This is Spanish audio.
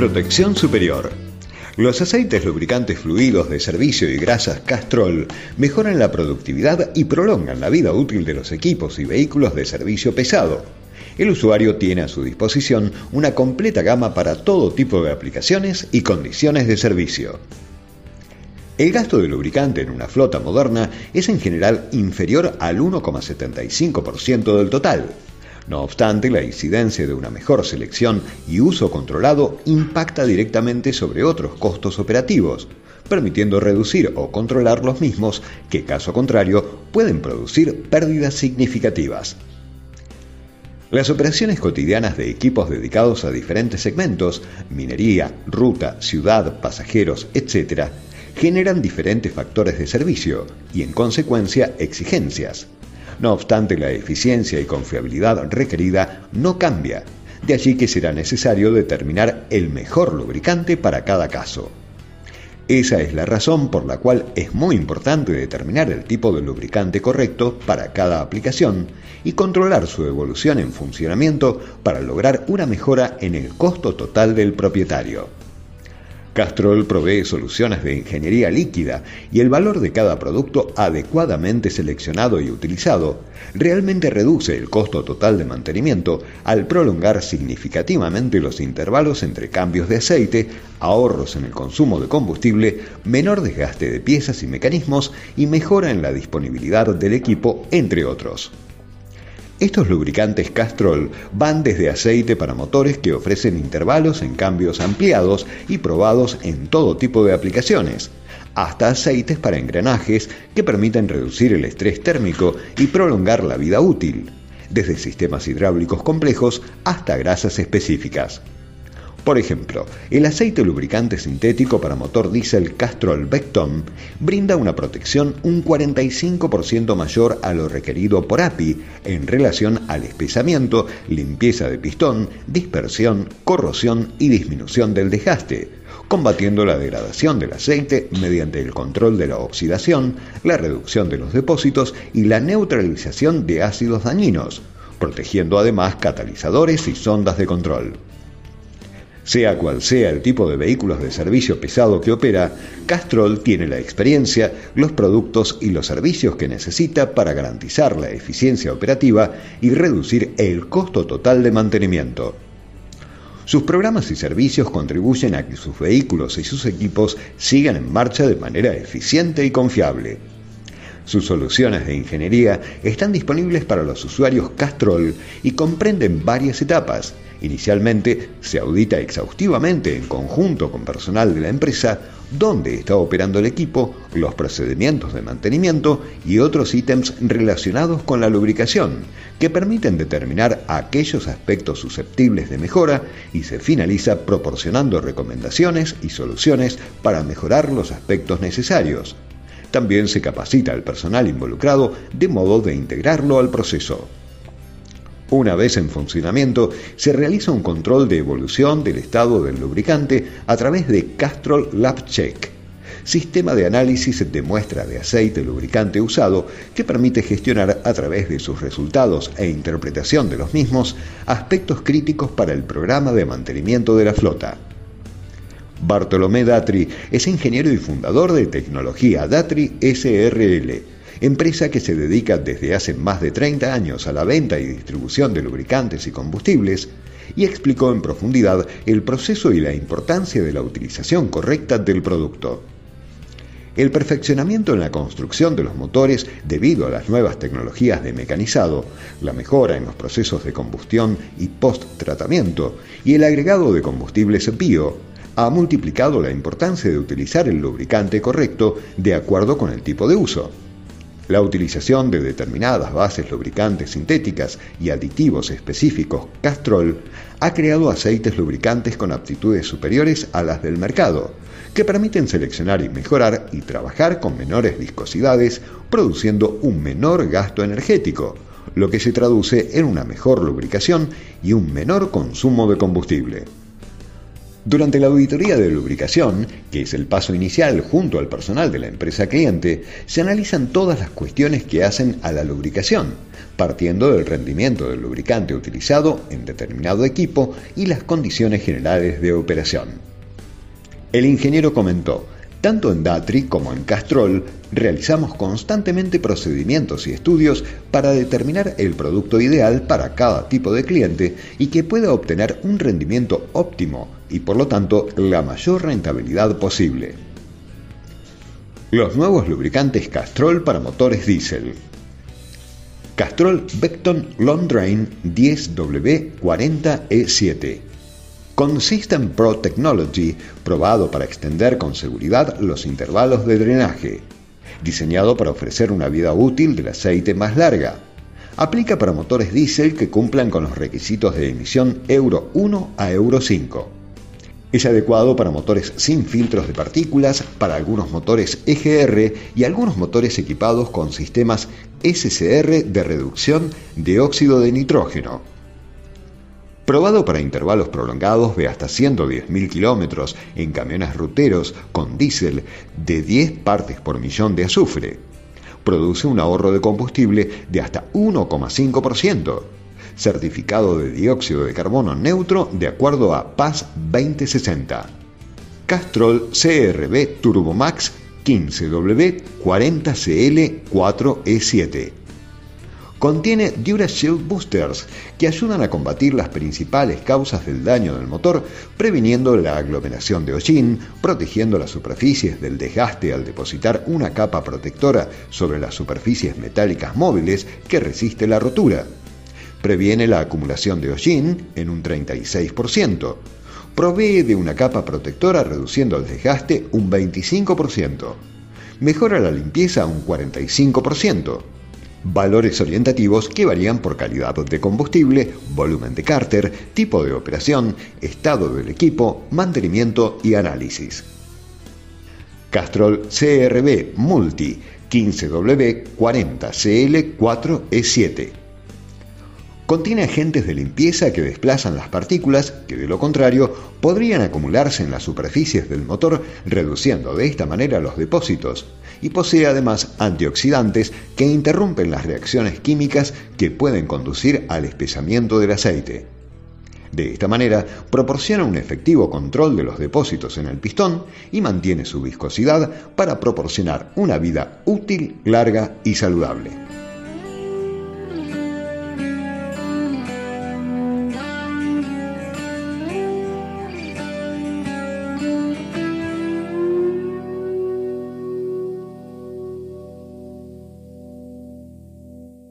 Protección superior. Los aceites lubricantes fluidos de servicio y grasas Castrol mejoran la productividad y prolongan la vida útil de los equipos y vehículos de servicio pesado. El usuario tiene a su disposición una completa gama para todo tipo de aplicaciones y condiciones de servicio. El gasto de lubricante en una flota moderna es en general inferior al 1,75% del total. No obstante, la incidencia de una mejor selección y uso controlado impacta directamente sobre otros costos operativos, permitiendo reducir o controlar los mismos que, caso contrario, pueden producir pérdidas significativas. Las operaciones cotidianas de equipos dedicados a diferentes segmentos, minería, ruta, ciudad, pasajeros, etc., generan diferentes factores de servicio y en consecuencia exigencias. No obstante, la eficiencia y confiabilidad requerida no cambia, de allí que será necesario determinar el mejor lubricante para cada caso. Esa es la razón por la cual es muy importante determinar el tipo de lubricante correcto para cada aplicación y controlar su evolución en funcionamiento para lograr una mejora en el costo total del propietario. Castrol provee soluciones de ingeniería líquida y el valor de cada producto adecuadamente seleccionado y utilizado realmente reduce el costo total de mantenimiento al prolongar significativamente los intervalos entre cambios de aceite, ahorros en el consumo de combustible, menor desgaste de piezas y mecanismos y mejora en la disponibilidad del equipo, entre otros. Estos lubricantes Castrol van desde aceite para motores que ofrecen intervalos en cambios ampliados y probados en todo tipo de aplicaciones, hasta aceites para engranajes que permiten reducir el estrés térmico y prolongar la vida útil, desde sistemas hidráulicos complejos hasta grasas específicas. Por ejemplo, el aceite lubricante sintético para motor diésel Castrol Vecton brinda una protección un 45% mayor a lo requerido por API en relación al espesamiento, limpieza de pistón, dispersión, corrosión y disminución del desgaste, combatiendo la degradación del aceite mediante el control de la oxidación, la reducción de los depósitos y la neutralización de ácidos dañinos, protegiendo además catalizadores y sondas de control. Sea cual sea el tipo de vehículos de servicio pesado que opera, Castrol tiene la experiencia, los productos y los servicios que necesita para garantizar la eficiencia operativa y reducir el costo total de mantenimiento. Sus programas y servicios contribuyen a que sus vehículos y sus equipos sigan en marcha de manera eficiente y confiable. Sus soluciones de ingeniería están disponibles para los usuarios Castrol y comprenden varias etapas. Inicialmente se audita exhaustivamente en conjunto con personal de la empresa dónde está operando el equipo, los procedimientos de mantenimiento y otros ítems relacionados con la lubricación, que permiten determinar aquellos aspectos susceptibles de mejora y se finaliza proporcionando recomendaciones y soluciones para mejorar los aspectos necesarios. También se capacita al personal involucrado de modo de integrarlo al proceso. Una vez en funcionamiento, se realiza un control de evolución del estado del lubricante a través de Castrol Lab Check, sistema de análisis de muestra de aceite lubricante usado que permite gestionar a través de sus resultados e interpretación de los mismos aspectos críticos para el programa de mantenimiento de la flota. Bartolomé Datri es ingeniero y fundador de tecnología Datri SRL, empresa que se dedica desde hace más de 30 años a la venta y distribución de lubricantes y combustibles, y explicó en profundidad el proceso y la importancia de la utilización correcta del producto. El perfeccionamiento en la construcción de los motores debido a las nuevas tecnologías de mecanizado, la mejora en los procesos de combustión y post-tratamiento y el agregado de combustibles bio ha multiplicado la importancia de utilizar el lubricante correcto de acuerdo con el tipo de uso. La utilización de determinadas bases lubricantes sintéticas y aditivos específicos Castrol ha creado aceites lubricantes con aptitudes superiores a las del mercado, que permiten seleccionar y mejorar y trabajar con menores viscosidades, produciendo un menor gasto energético, lo que se traduce en una mejor lubricación y un menor consumo de combustible. Durante la auditoría de lubricación, que es el paso inicial junto al personal de la empresa cliente, se analizan todas las cuestiones que hacen a la lubricación, partiendo del rendimiento del lubricante utilizado en determinado equipo y las condiciones generales de operación. El ingeniero comentó, tanto en Datri como en Castrol realizamos constantemente procedimientos y estudios para determinar el producto ideal para cada tipo de cliente y que pueda obtener un rendimiento óptimo y por lo tanto la mayor rentabilidad posible. Los nuevos lubricantes Castrol para motores diésel. Castrol Vecton Long Drain 10W40E7 con System Pro Technology, probado para extender con seguridad los intervalos de drenaje, diseñado para ofrecer una vida útil del aceite más larga. Aplica para motores diésel que cumplan con los requisitos de emisión Euro 1 a Euro 5. Es adecuado para motores sin filtros de partículas, para algunos motores EGR y algunos motores equipados con sistemas SCR de reducción de óxido de nitrógeno probado para intervalos prolongados de hasta 110.000 kilómetros en camiones ruteros con diésel de 10 partes por millón de azufre. Produce un ahorro de combustible de hasta 1,5%. Certificado de dióxido de carbono neutro de acuerdo a PAS 2060. Castrol CRB Turbomax 15W 40CL 4E7 Contiene DuraShield Boosters que ayudan a combatir las principales causas del daño del motor, previniendo la aglomeración de hollín, protegiendo las superficies del desgaste al depositar una capa protectora sobre las superficies metálicas móviles que resiste la rotura. Previene la acumulación de hollín en un 36%. Provee de una capa protectora reduciendo el desgaste un 25%. Mejora la limpieza un 45% valores orientativos que varían por calidad de combustible, volumen de cárter, tipo de operación, estado del equipo, mantenimiento y análisis. Castrol CRB Multi 15W40CL4E7 Contiene agentes de limpieza que desplazan las partículas que de lo contrario podrían acumularse en las superficies del motor reduciendo de esta manera los depósitos y posee además antioxidantes que interrumpen las reacciones químicas que pueden conducir al espesamiento del aceite. De esta manera, proporciona un efectivo control de los depósitos en el pistón y mantiene su viscosidad para proporcionar una vida útil, larga y saludable.